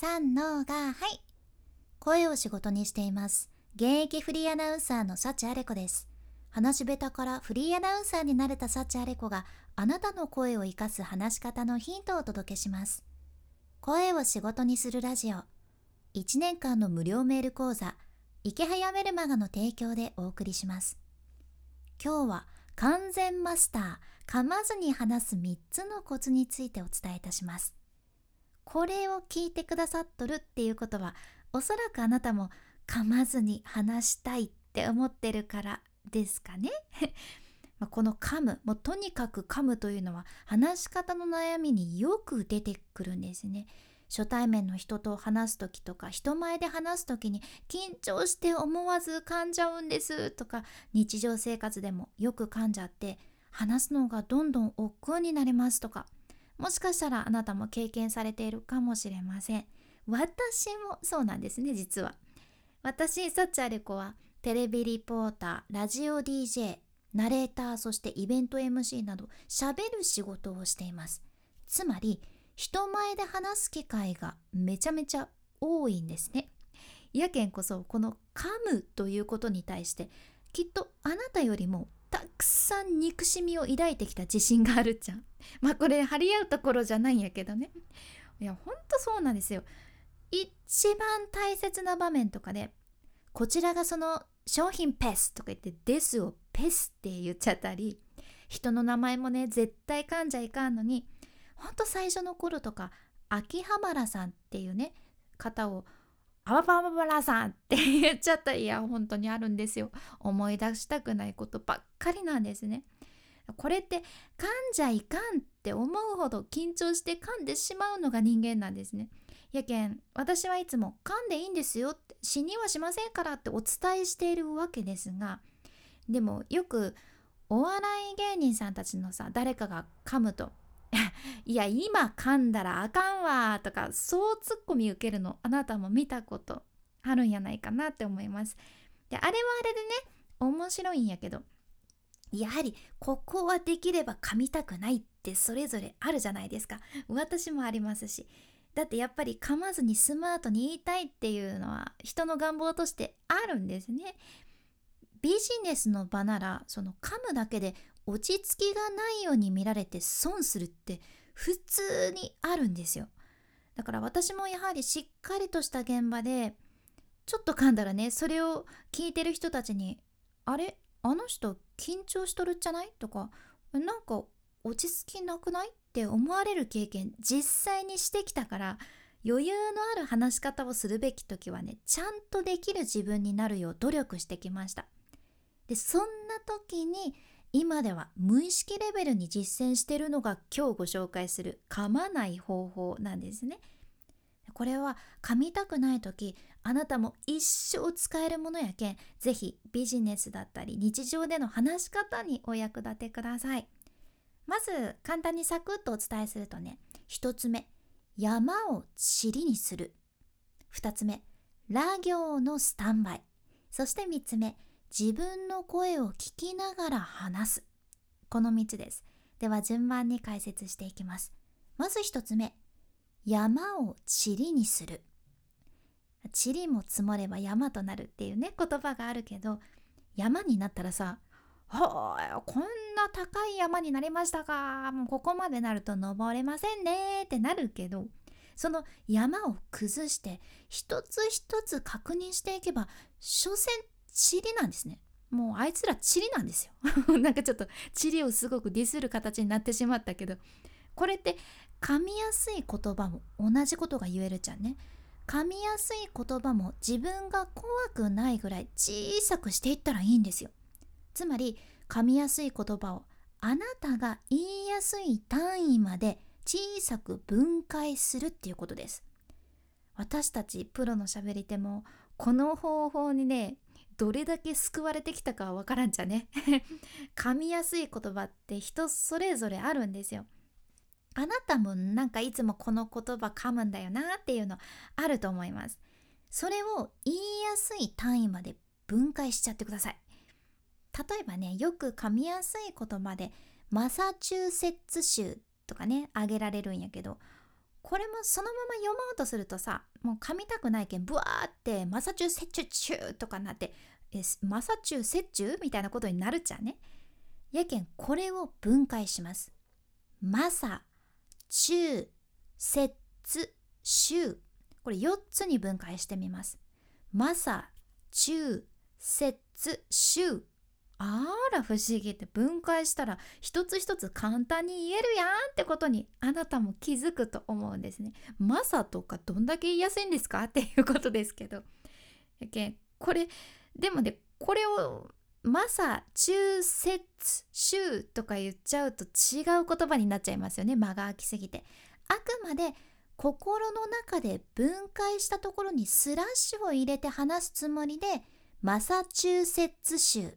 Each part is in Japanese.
3のがはい。声を仕事にしています。現役フリーアナウンサーの幸あれ子です。話し下手からフリーアナウンサーになれた幸あれ子があなたの声を生かす話し方のヒントをお届けします。声を仕事にするラジオ。1年間の無料メール講座。池早メルマガの提供でお送りします。今日は完全マスター噛まずに話す3つのコツについてお伝えいたします。これを聞いてくださっとるっていうことはおそらくあなたも噛まずに話したいって思ってるからですかね。この噛むもうとにかく噛むというのは話し方の悩みによく出てくるんですね。初対面の人と話す時とか人前で話す時に緊張して思わず噛んじゃうんですとか日常生活でもよく噛んじゃって話すのがどんどん億劫になりますとか。もしかしたらあなたも経験されているかもしれません。私もそうなんですね実は。私サッチャレコはテレビリポーターラジオ DJ ナレーターそしてイベント MC など喋る仕事をしています。つまり人前で話す機会がめちゃめちゃ多いんですね。やけんこそこの噛むということに対してきっとあなたよりもたくさん憎しみを抱いてきた自信があるじゃん。まあこれ張り合うところじゃないんやけどね。いやほんとそうなんですよ。一番大切な場面とかでこちらがその商品ペスとか言ってですをペスって言っちゃったり人の名前もね絶対噛んじゃいかんのにほんと最初の頃とか秋葉原さんっていうね方をアババババラさんって言っちゃったいや本当にあるんですよ。思い出したくないことばっかりなんですね。これって噛んじゃいかんって思うほど緊張して噛んでしまうのが人間なんですね。やけん私はいつも噛んでいいんですよって死にはしませんからってお伝えしているわけですがでもよくお笑い芸人さんたちのさ誰かが噛むと いや今噛んだらあかんわとかそうツッコミ受けるのあなたも見たことあるんやないかなって思います。であれはあれでね面白いんやけどやはりここはできれば噛みたくないってそれぞれあるじゃないですか。私もありますし。だってやっぱり噛まずにスマートに言いたいっていうのは人の願望としてあるんですね。ビジネスの場ならその噛むだけで落ち着きがないように見られて損するって普通にあるんですよ。だから私もやはりしっかりとした現場でちょっと噛んだらねそれを聞いてる人たちに「あれ？あの人緊張しとるんじゃない?」とか「なんか落ち着きなくない?」って思われる経験実際にしてきたから余裕のある話し方をするべき時はねちゃんとできる自分になるよう努力してきましたでそんな時に今では無意識レベルに実践しているのが今日ご紹介する噛まない方法なんですね。これは噛みたくない時あなたも一生使えるものやけん是非ビジネスだったり日常での話し方にお役立てください。まず簡単にサクッとお伝えするとね1つ目山を塵にする。2つ目ラ行のスタンバイ。そして3つ目自分の声を聞きながら話す。この3つです。では順番に解説していきます。まず1つ目。山を塵にする。塵も積もれば山となるっていうね言葉があるけど山になったらさはあこんな高い山になりましたか。もうここまでなると登れませんねってなるけどその山を崩して一つ一つ確認していけば所詮塵なんですね。もうあいつら塵なんですよ。なんかちょっと塵をすごくディスる形になってしまったけど。これって噛みやすい言葉も同じことが言えるじゃんね。噛みやすい言葉も自分が怖くないぐらい小さくしていったらいいんですよ。つまり噛みやすい言葉をあなたが言いやすい単位まで小さく分解するっていうことです。私たちプロのしゃべり手もこの方法にねどれだけ救われてきたかはわからんじゃね。噛みやすい言葉って人それぞれあるんですよ。あなたもなんかいつもこの言葉噛むんだよなっていうのあると思います。それを言いやすい単位まで分解しちゃってください。例えばねよく噛みやすい言葉でマサチューセッツ州とかね挙げられるんやけどこれもそのまま読もうとするとさもう噛みたくないけんブワーってマサチューセッチュチューとかなってマサチューセッチューみたいなことになるっちゃね。やけんこれを分解します。マサチューセッツシュー。これ4つに分解してみます。マサチューセッツシュー。あら不思議って分解したら一つ一つ簡単に言えるやんってことにあなたも気づくと思うんですね。マサとかどんだけ言いやすいんですかっていうことですけど。けこれでもねこれをマサ、中節、週とか言っちゃうと違う言葉になっちゃいますよね間が空きすぎて。あくまで心の中で分解したところにスラッシュを入れて話すつもりでマサチューセッツ州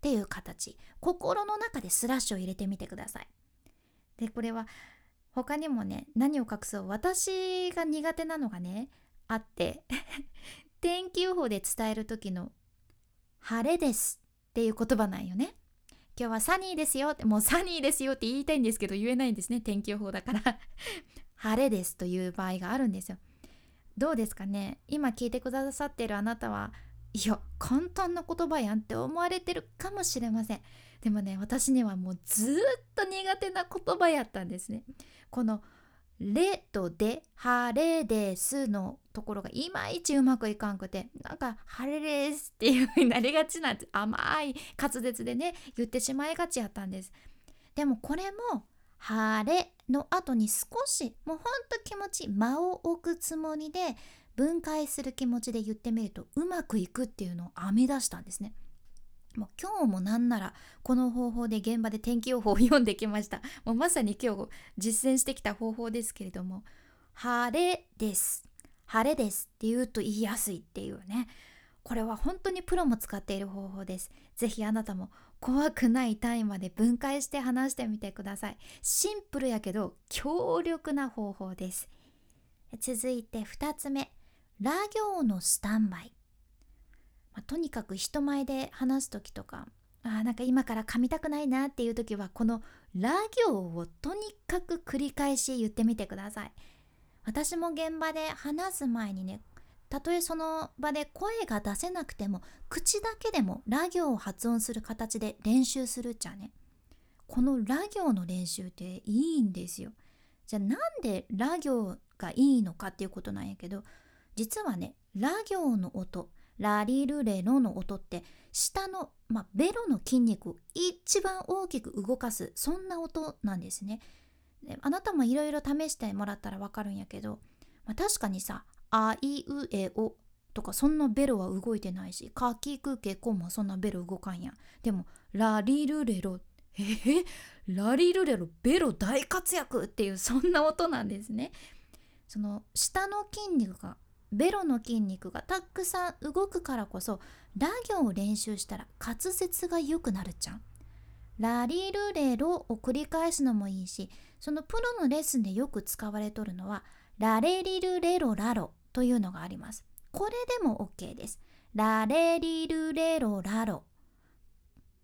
っていう形。心の中でスラッシュを入れてみてください。でこれは他にもね何を隠そう。私が苦手なのがねあって。天気予報で伝える時の「晴れです」っていう言葉なんよね。今日はサニーですよってもうサニーですよって言いたいんですけど言えないんですね。天気予報だから。晴れですという場合があるんですよ。どうですかね。今聞いてくださってるあなたはいや簡単な言葉やんって思われてるかもしれません。でもね私にはもうずっと苦手な言葉やったんですね。この「れ」と「で」「晴れです」のところがいまいちうまくいかんくてなんか「晴れです」っていう風になりがちなんです。甘い滑舌でね言ってしまいがちやったんです。でもこれも「晴れ」の後に少しもうほんと気持ち間を置くつもりで分解する気持ちで言ってみるとうまくいくっていうのを編み出したんですね。もう今日もなんならこの方法で現場で天気予報を読んできました。もうまさに今日実践してきた方法ですけれども「晴れです」「晴れです」って言うと言いやすいっていうねこれは本当にプロも使っている方法です。ぜひあなたも怖くない単位まで分解して話してみてください。シンプルやけど強力な方法です。続いて2つ目ラ行のスタンバイ、まあ、とにかく人前で話す時とかあなんか今から噛みたくないなっていう時はこのラ行をとにかく繰り返し言ってみてください。私も現場で話す前にねたとえその場で声が出せなくても口だけでもラ行を発音する形で練習するっちゃね。このラ行の練習っていいんですよ。じゃあなんでラ行がいいのかっていうことなんやけど実はねラ行の音ラリルレロの音って下の、まあ、ベロの筋肉を一番大きく動かすそんな音なんですね。であなたもいろいろ試してもらったらわかるんやけど、まあ、確かにさ「あいうえお」とかそんなベロは動いてないし「かきくけこ」もそんなベロ動かんや。でも「ラリルレロ」えー、ラリルレロベロ大活躍っていうそんな音なんですね。その下の筋肉がベロの筋肉がたくさん動くからこそラ行を練習したら滑舌が良くなるじゃん。ラリルレロを繰り返すのもいいしそのプロのレッスンでよく使われとるのはラレリルレロラロというのがあります。これでも OK です。ラレリルレロラロ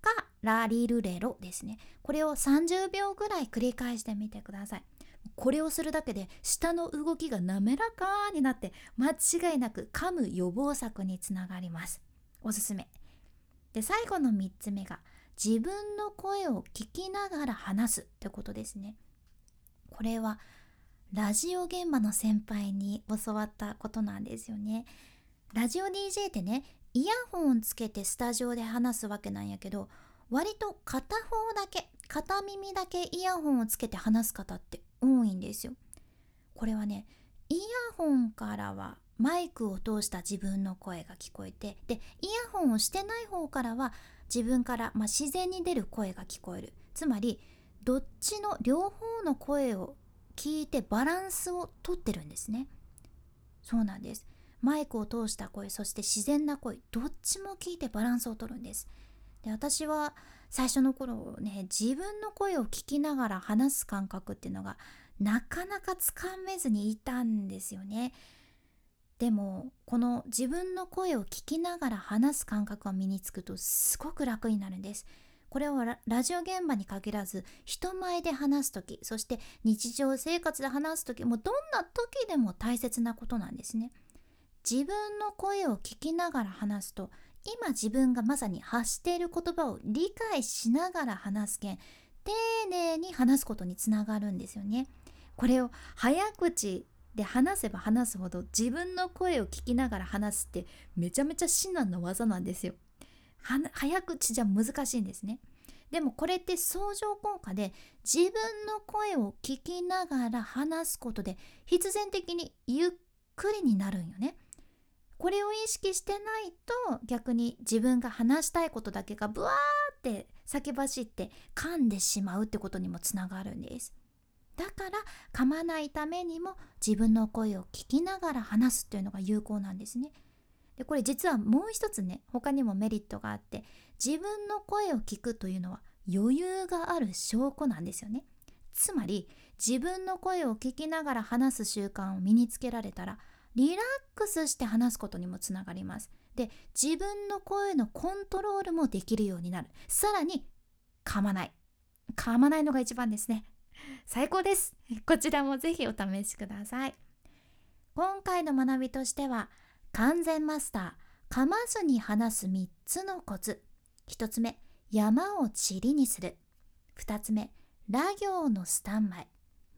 かラリルレロですね。これを30秒ぐらい繰り返してみてください。これをするだけで舌の動きが滑らかになって間違いなく噛む予防策につながります。おすすめ。で最後の3つ目が自分の声を聞きながら話すってことですね。これはラジオ現場の先輩に教わったことなんですよね。ラジオ DJ ってねイヤホンつけてスタジオで話すわけなんやけど割と片方だけ片耳だけイヤホンをつけて話す方って多いんですよ。これはねイヤホンからはマイクを通した自分の声が聞こえてでイヤホンをしてない方からは自分から、まあ、自然に出る声が聞こえる。つまりどっちの両方の声を聞いてバランスをとってるんですね。そうなんです。マイクを通した声そして自然な声どっちも聞いてバランスをとるんです。で私は最初の頃ね自分の声を聞きながら話す感覚っていうのがなかなかつかめずにいたんですよね。でもこの自分の声を聞きながら話す感覚が身につくとすごく楽になるんです。これはラジオ現場に限らず人前で話す時そして日常生活で話す時もどんな時でも大切なことなんですね自分の声を聞きながら話すと今自分がまさに発している言葉を理解しながら話すけん丁寧に話すことにつながるんですよね。これを早口で話せば話すほど自分の声を聞きながら話すってめちゃめちゃ至難の技なんですよ。早口じゃ難しいんですね。でもこれって相乗効果で自分の声を聞きながら話すことで必然的にゆっくりになるんよね。これを意識してないと逆に自分が話したいことだけがブワーって先走って噛んでしまうってことにもつながるんです。だから噛まないためにも自分の声を聞きながら話すっていうのが有効なんですね。でこれ実はもう一つね他にもメリットがあって自分の声を聞くというのは余裕がある証拠なんですよね。つまり自分の声を聞きながら話す習慣を身につけられたらリラックスして話すことにもつながります。で自分の声のコントロールもできるようになる。さらに噛まない。噛まないのが一番ですね。最高です。こちらもぜひお試しください。今回の学びとしては完全マスター噛まずに話す3つのコツ。1つ目山を塵にする。2つ目ラ行のスタンバイ。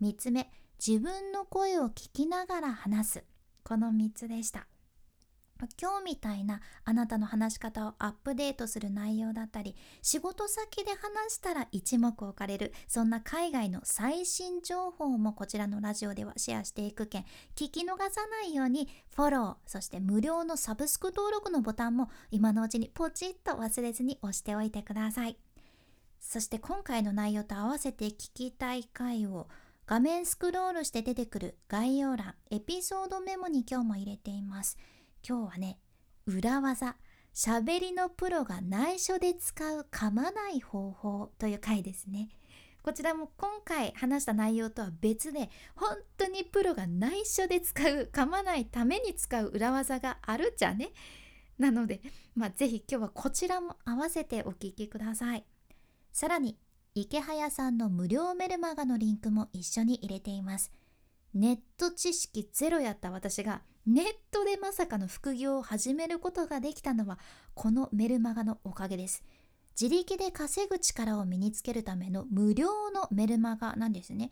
3つ目自分の声を聞きながら話す。この3つでした。今日みたいなあなたの話し方をアップデートする内容だったり仕事先で話したら一目置かれるそんな海外の最新情報もこちらのラジオではシェアしていくけん聞き逃さないようにフォローそして無料のサブスク登録のボタンも今のうちにポチッと忘れずに押しておいてください。そして今回の内容と合わせて聞きたい回を画面スクロールして出てくる概要欄エピソードメモに今日も入れています。今日はね裏技。喋りのプロが内緒で使う噛まない方法という回ですね。こちらも今回話した内容とは別で本当にプロが内緒で使う噛まないために使う裏技があるじゃね？なので、まあ、ぜひ今日はこちらも合わせてお聞きください。さらに池早さんの無料メルマガのリンクも一緒に入れています。ネット知識ゼロやった私がネットでまさかの副業を始めることができたのはこのメルマガのおかげです。自力で稼ぐ力を身につけるための無料のメルマガなんですね。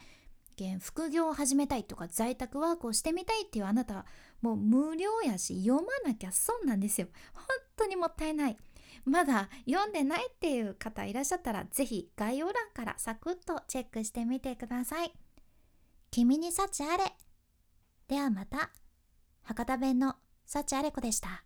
副業を始めたいとか在宅ワークをしてみたいっていうあなたはもう無料やし読まなきゃ損なんですよ。本当にもったいない。まだ読んでないっていう方いらっしゃったらぜひ概要欄からサクッとチェックしてみてください君に幸あれ。ではまた。博多弁の幸あれ子でした。